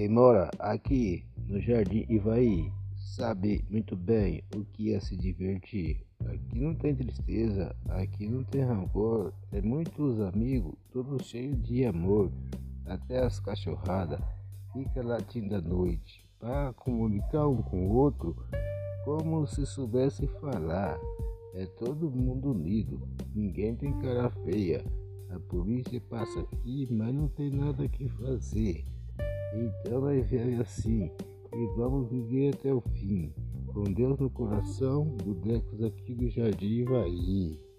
Quem mora aqui no Jardim Ivaí sabe muito bem o que é se divertir. Aqui não tem tristeza, aqui não tem rancor, é muitos amigos, tudo cheio de amor. Até as cachorradas fica latindo à noite para comunicar um com o outro como se soubesse falar. É todo mundo unido, ninguém tem cara feia. A polícia passa aqui, mas não tem nada que fazer. Então vai ver assim e vamos viver até o fim. Com Deus no coração, bodecos aqui do Jardim Ivaí.